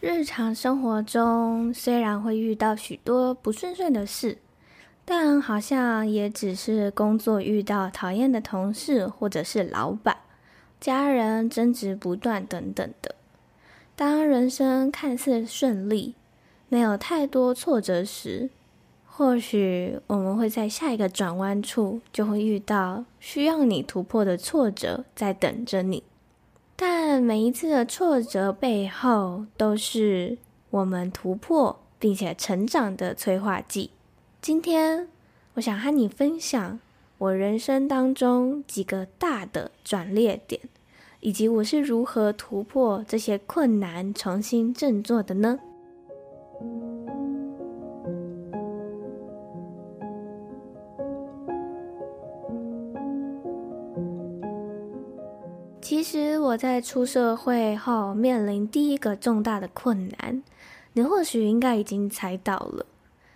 日常生活中，虽然会遇到许多不顺顺的事，但好像也只是工作遇到讨厌的同事，或者是老板、家人争执不断等等的。当人生看似顺利，没有太多挫折时，或许我们会在下一个转弯处就会遇到需要你突破的挫折，在等着你。但每一次的挫折背后，都是我们突破并且成长的催化剂。今天，我想和你分享我人生当中几个大的转捩点，以及我是如何突破这些困难，重新振作的呢？其实我在出社会后面临第一个重大的困难，你或许应该已经猜到了，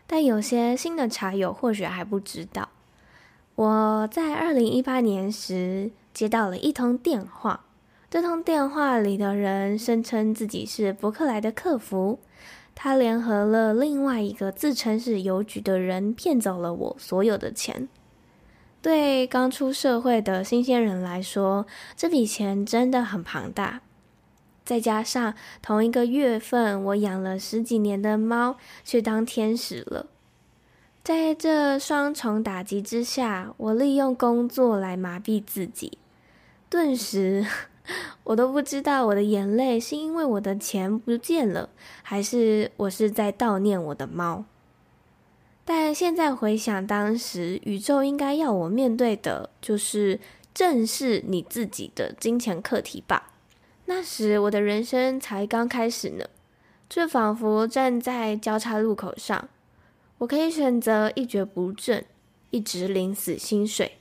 但有些新的茶友或许还不知道。我在二零一八年时接到了一通电话，这通电话里的人声称自己是伯克莱的客服，他联合了另外一个自称是邮局的人，骗走了我所有的钱。对刚出社会的新鲜人来说，这笔钱真的很庞大。再加上同一个月份，我养了十几年的猫却当天使了。在这双重打击之下，我利用工作来麻痹自己。顿时，我都不知道我的眼泪是因为我的钱不见了，还是我是在悼念我的猫。但现在回想当时，宇宙应该要我面对的就是正视你自己的金钱课题吧。那时我的人生才刚开始呢，就仿佛站在交叉路口上，我可以选择一蹶不振，一直领死薪水，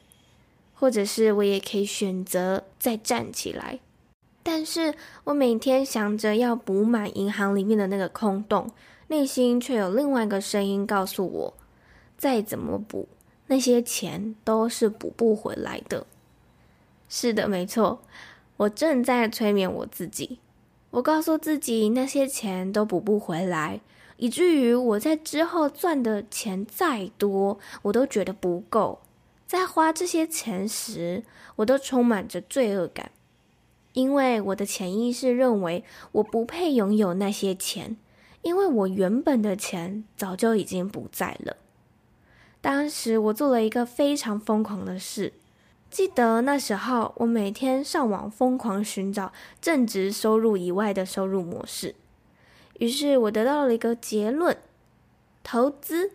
或者是我也可以选择再站起来。但是我每天想着要补满银行里面的那个空洞。内心却有另外一个声音告诉我：再怎么补，那些钱都是补不回来的。是的，没错，我正在催眠我自己。我告诉自己，那些钱都补不回来，以至于我在之后赚的钱再多，我都觉得不够。在花这些钱时，我都充满着罪恶感，因为我的潜意识认为我不配拥有那些钱。因为我原本的钱早就已经不在了。当时我做了一个非常疯狂的事，记得那时候我每天上网疯狂寻找正职收入以外的收入模式。于是我得到了一个结论：投资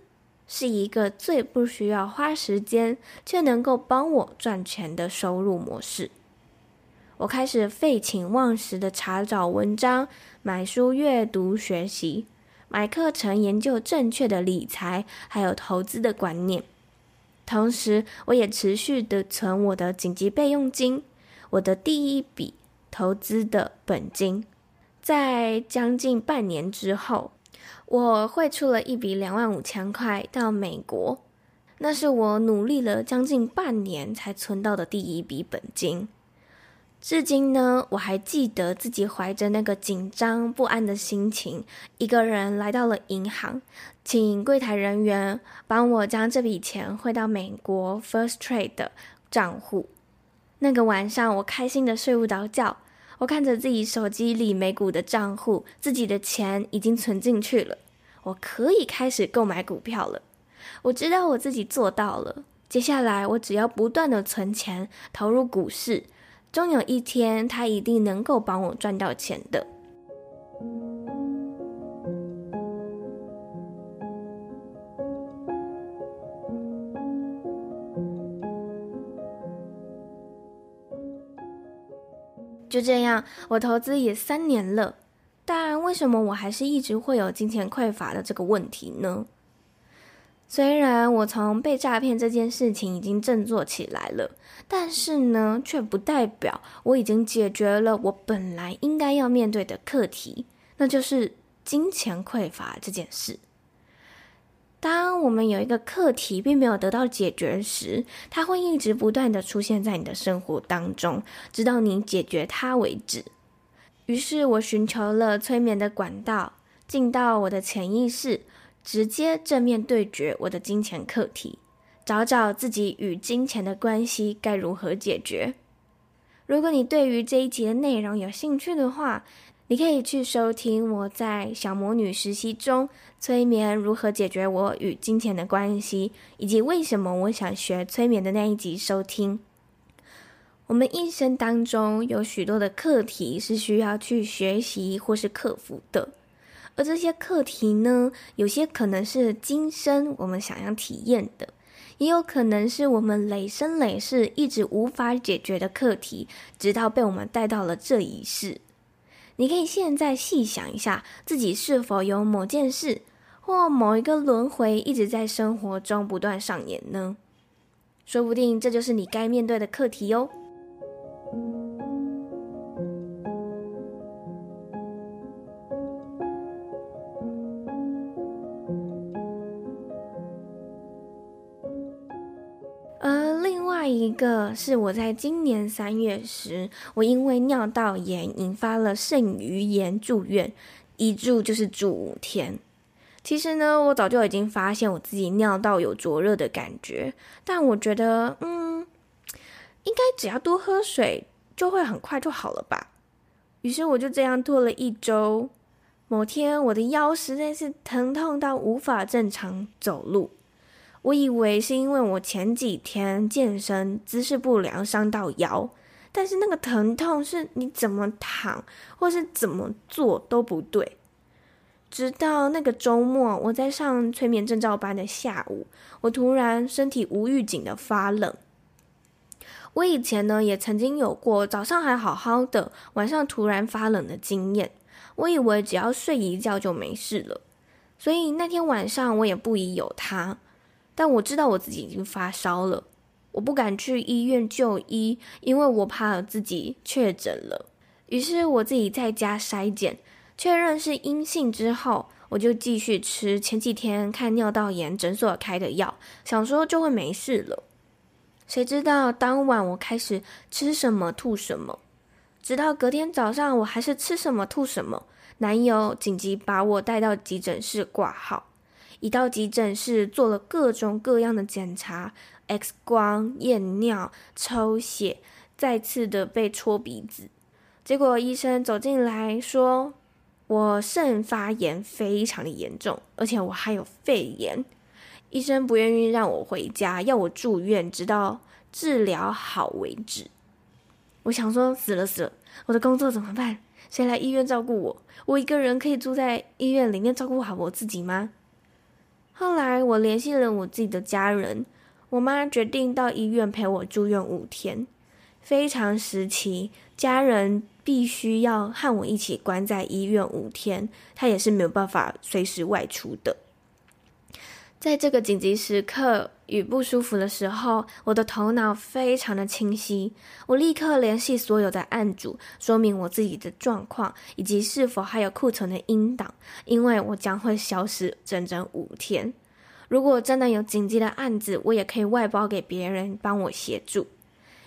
是一个最不需要花时间却能够帮我赚钱的收入模式。我开始废寝忘食的查找文章，买书阅读学习，买课程研究正确的理财还有投资的观念。同时，我也持续的存我的紧急备用金，我的第一笔投资的本金。在将近半年之后，我汇出了一笔两万五千块到美国，那是我努力了将近半年才存到的第一笔本金。至今呢，我还记得自己怀着那个紧张不安的心情，一个人来到了银行，请柜台人员帮我将这笔钱汇到美国 First Trade 的账户。那个晚上，我开心的睡不着觉，我看着自己手机里美股的账户，自己的钱已经存进去了，我可以开始购买股票了。我知道我自己做到了，接下来我只要不断的存钱，投入股市。终有一天，他一定能够帮我赚到钱的。就这样，我投资也三年了，但为什么我还是一直会有金钱匮乏的这个问题呢？虽然我从被诈骗这件事情已经振作起来了，但是呢，却不代表我已经解决了我本来应该要面对的课题，那就是金钱匮乏这件事。当我们有一个课题并没有得到解决时，它会一直不断地出现在你的生活当中，直到你解决它为止。于是我寻求了催眠的管道，进到我的潜意识。直接正面对决我的金钱课题，找找自己与金钱的关系该如何解决。如果你对于这一集的内容有兴趣的话，你可以去收听我在小魔女实习中催眠如何解决我与金钱的关系，以及为什么我想学催眠的那一集收听。我们一生当中有许多的课题是需要去学习或是克服的。而这些课题呢，有些可能是今生我们想要体验的，也有可能是我们累生累世一直无法解决的课题，直到被我们带到了这一世。你可以现在细想一下，自己是否有某件事或某一个轮回一直在生活中不断上演呢？说不定这就是你该面对的课题哟。是我在今年三月时，我因为尿道炎引发了肾盂炎住院，一住就是住五天。其实呢，我早就已经发现我自己尿道有灼热的感觉，但我觉得，嗯，应该只要多喝水就会很快就好了吧。于是我就这样拖了一周。某天，我的腰实在是疼痛到无法正常走路。我以为是因为我前几天健身姿势不良伤到腰，但是那个疼痛是你怎么躺或是怎么做都不对。直到那个周末，我在上催眠证照班的下午，我突然身体无预警的发冷。我以前呢也曾经有过早上还好好的，晚上突然发冷的经验。我以为只要睡一觉就没事了，所以那天晚上我也不疑有他。但我知道我自己已经发烧了，我不敢去医院就医，因为我怕自己确诊了。于是我自己在家筛检，确认是阴性之后，我就继续吃前几天看尿道炎诊所开的药，想说就会没事了。谁知道当晚我开始吃什么吐什么，直到隔天早上我还是吃什么吐什么，男友紧急把我带到急诊室挂号。一到急诊室，做了各种各样的检查，X 光、验尿、抽血，再次的被戳鼻子。结果医生走进来说，我肾发炎非常的严重，而且我还有肺炎。医生不愿意让我回家，要我住院，直到治疗好为止。我想说，死了死了，我的工作怎么办？谁来医院照顾我？我一个人可以住在医院里面照顾好我自己吗？后来我联系了我自己的家人，我妈决定到医院陪我住院五天，非常时期，家人必须要和我一起关在医院五天，她也是没有办法随时外出的。在这个紧急时刻与不舒服的时候，我的头脑非常的清晰。我立刻联系所有的案主，说明我自己的状况以及是否还有库存的音档，因为我将会消失整整五天。如果真的有紧急的案子，我也可以外包给别人帮我协助。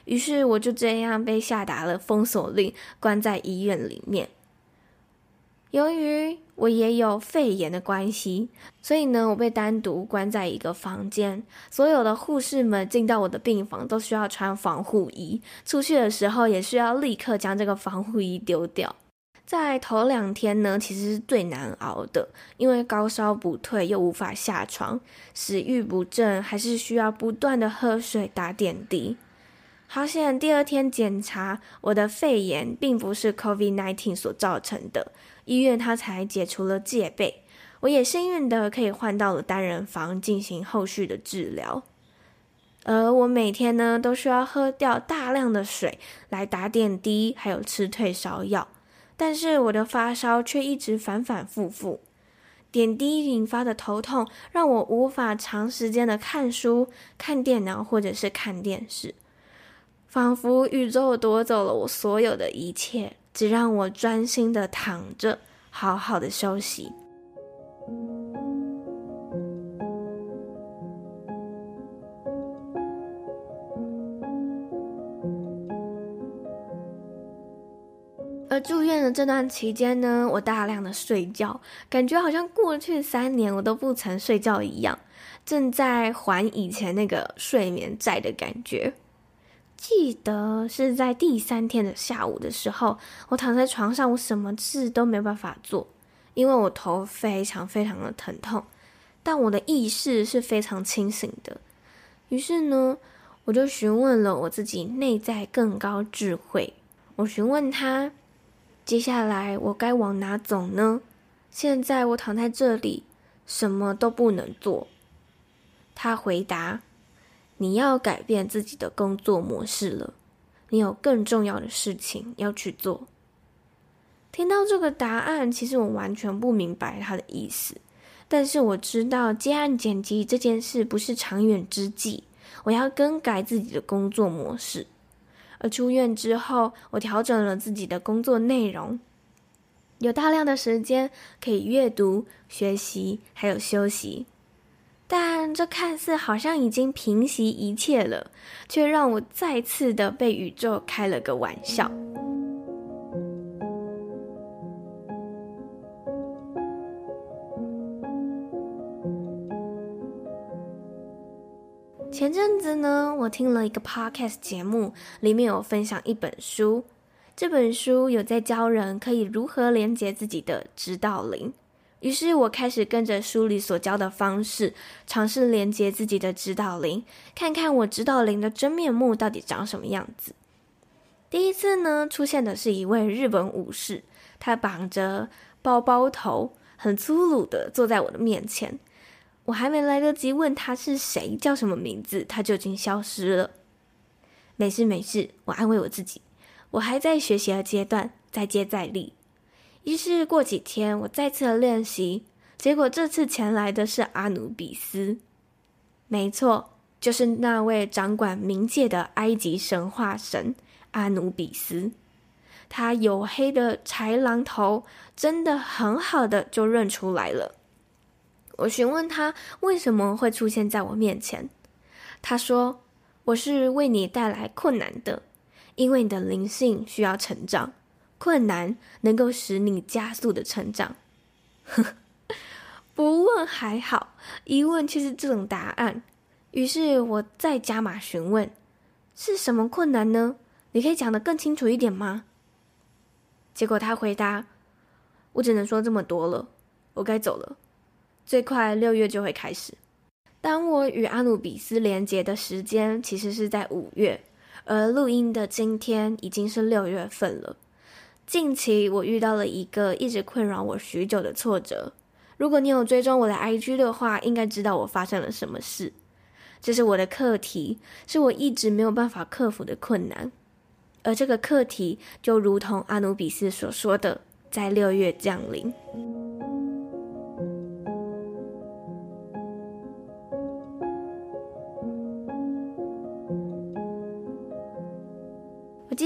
于是我就这样被下达了封锁令，关在医院里面。由于我也有肺炎的关系，所以呢，我被单独关在一个房间。所有的护士们进到我的病房都需要穿防护衣，出去的时候也需要立刻将这个防护衣丢掉。在头两天呢，其实是最难熬的，因为高烧不退，又无法下床，食欲不振，还是需要不断的喝水、打点滴。好险，第二天检查，我的肺炎并不是 COVID-19 所造成的，医院他才解除了戒备。我也幸运的可以换到了单人房进行后续的治疗。而我每天呢都需要喝掉大量的水来打点滴，还有吃退烧药。但是我的发烧却一直反反复复，点滴引发的头痛让我无法长时间的看书、看电脑或者是看电视，仿佛宇宙夺走了我所有的一切，只让我专心的躺着，好好的休息。而住院的这段期间呢，我大量的睡觉，感觉好像过去三年我都不曾睡觉一样，正在还以前那个睡眠债的感觉。记得是在第三天的下午的时候，我躺在床上，我什么事都没办法做，因为我头非常非常的疼痛，但我的意识是非常清醒的。于是呢，我就询问了我自己内在更高智慧，我询问他。接下来我该往哪走呢？现在我躺在这里，什么都不能做。他回答：“你要改变自己的工作模式了，你有更重要的事情要去做。”听到这个答案，其实我完全不明白他的意思，但是我知道接案剪辑这件事不是长远之计，我要更改自己的工作模式。而出院之后，我调整了自己的工作内容，有大量的时间可以阅读、学习，还有休息。但这看似好像已经平息一切了，却让我再次的被宇宙开了个玩笑。前阵子呢，我听了一个 podcast 节目，里面有分享一本书。这本书有在教人可以如何连接自己的指导灵。于是我开始跟着书里所教的方式，尝试连接自己的指导灵，看看我指导灵的真面目到底长什么样子。第一次呢，出现的是一位日本武士，他绑着包包头，很粗鲁的坐在我的面前。我还没来得及问他是谁，叫什么名字，他就已经消失了。没事没事，我安慰我自己，我还在学习的阶段，再接再厉。于是过几天，我再次练习，结果这次前来的是阿努比斯，没错，就是那位掌管冥界的埃及神话神阿努比斯。他黝黑的豺狼头，真的很好的就认出来了。我询问他为什么会出现在我面前，他说：“我是为你带来困难的，因为你的灵性需要成长，困难能够使你加速的成长。”不问还好，一问却是这种答案。于是我再加码询问：“是什么困难呢？你可以讲得更清楚一点吗？”结果他回答：“我只能说这么多了，我该走了。”最快六月就会开始。当我与阿努比斯连接的时间其实是在五月，而录音的今天已经是六月份了。近期我遇到了一个一直困扰我许久的挫折。如果你有追踪我的 IG 的话，应该知道我发生了什么事。这是我的课题，是我一直没有办法克服的困难。而这个课题就如同阿努比斯所说的，在六月降临。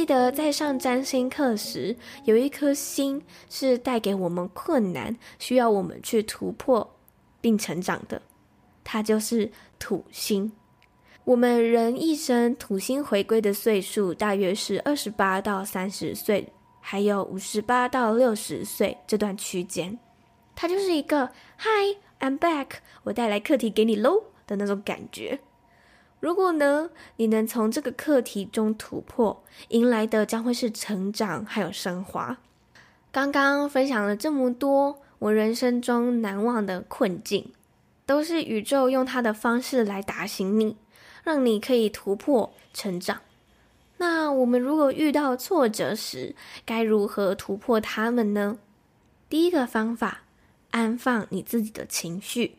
记得在上占星课时，有一颗星是带给我们困难，需要我们去突破并成长的，它就是土星。我们人一生土星回归的岁数大约是二十八到三十岁，还有五十八到六十岁这段区间，它就是一个 “Hi, I'm back”，我带来课题给你喽的那种感觉。如果呢，你能从这个课题中突破，迎来的将会是成长还有升华。刚刚分享了这么多，我人生中难忘的困境，都是宇宙用它的方式来打醒你，让你可以突破成长。那我们如果遇到挫折时，该如何突破它们呢？第一个方法，安放你自己的情绪。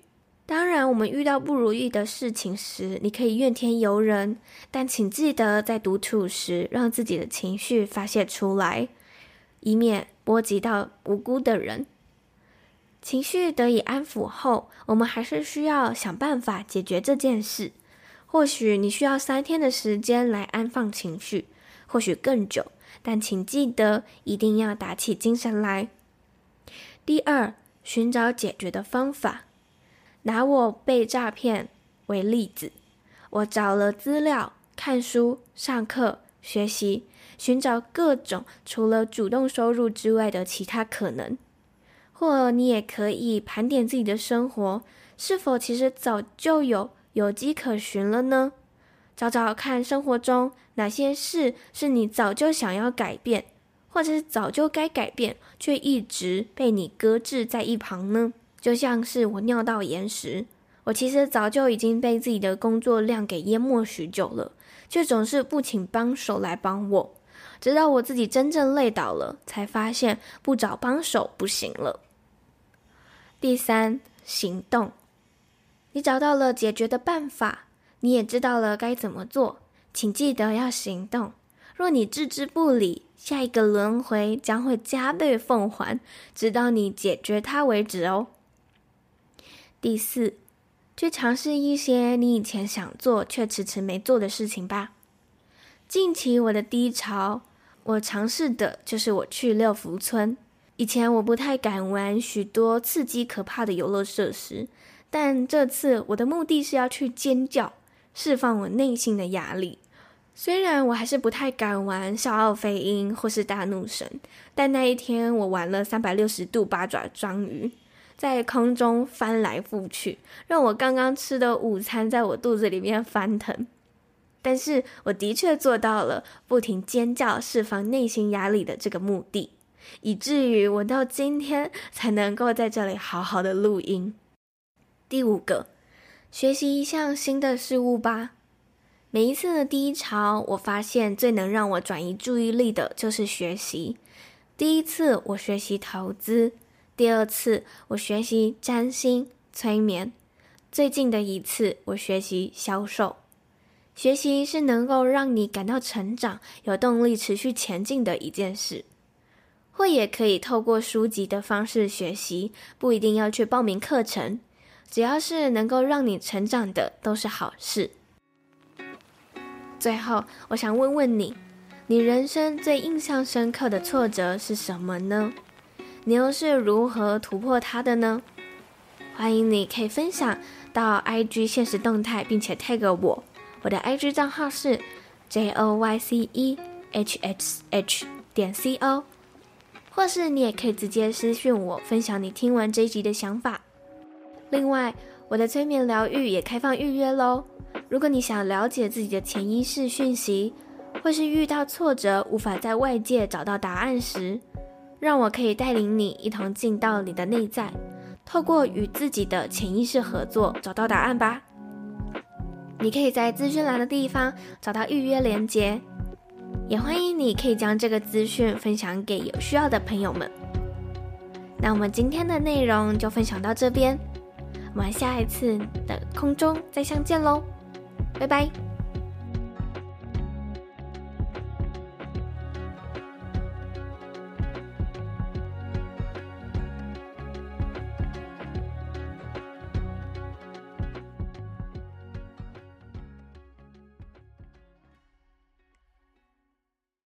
当然，我们遇到不如意的事情时，你可以怨天尤人，但请记得在独处时，让自己的情绪发泄出来，以免波及到无辜的人。情绪得以安抚后，我们还是需要想办法解决这件事。或许你需要三天的时间来安放情绪，或许更久，但请记得一定要打起精神来。第二，寻找解决的方法。拿我被诈骗为例子，我找了资料、看书、上课、学习，寻找各种除了主动收入之外的其他可能。或你也可以盘点自己的生活，是否其实早就有有迹可循了呢？找找看生活中哪些事是你早就想要改变，或者是早就该改变，却一直被你搁置在一旁呢？就像是我尿道炎时，我其实早就已经被自己的工作量给淹没许久了，却总是不请帮手来帮我，直到我自己真正累倒了，才发现不找帮手不行了。第三，行动。你找到了解决的办法，你也知道了该怎么做，请记得要行动。若你置之不理，下一个轮回将会加倍奉还，直到你解决它为止哦。第四，去尝试一些你以前想做却迟迟没做的事情吧。近期我的低潮，我尝试的就是我去六福村。以前我不太敢玩许多刺激可怕的游乐设施，但这次我的目的是要去尖叫，释放我内心的压力。虽然我还是不太敢玩笑傲飞鹰或是大怒神，但那一天我玩了三百六十度八爪章鱼，在空中翻来覆去，让我刚刚吃的午餐在我肚子里面翻腾。但是我的确做到了不停尖叫，释放内心压力的这个目的。以至于我到今天才能够在这里好好的录音。第五个，学习一项新的事物吧。每一次的低潮，我发现最能让我转移注意力的就是学习。第一次我学习投资，第二次我学习占星、催眠，最近的一次我学习销售。学习是能够让你感到成长、有动力持续前进的一件事。或也可以透过书籍的方式学习，不一定要去报名课程，只要是能够让你成长的都是好事。最后，我想问问你，你人生最印象深刻的挫折是什么呢？你又是如何突破它的呢？欢迎你可以分享到 IG 限时动态，并且 tag 我，我的 IG 账号是 J O Y C E H X H 点 C O。或是你也可以直接私讯我，分享你听完这一集的想法。另外，我的催眠疗愈也开放预约喽。如果你想了解自己的潜意识讯息，或是遇到挫折无法在外界找到答案时，让我可以带领你一同进到你的内在，透过与自己的潜意识合作，找到答案吧。你可以在资讯栏的地方找到预约链接。也欢迎你可以将这个资讯分享给有需要的朋友们。那我们今天的内容就分享到这边，我们下一次的空中再相见喽，拜拜。